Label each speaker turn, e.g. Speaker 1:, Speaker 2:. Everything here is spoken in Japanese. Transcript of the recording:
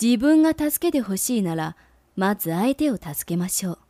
Speaker 1: 自分が助けてほしいなら、まず相手を助けましょう。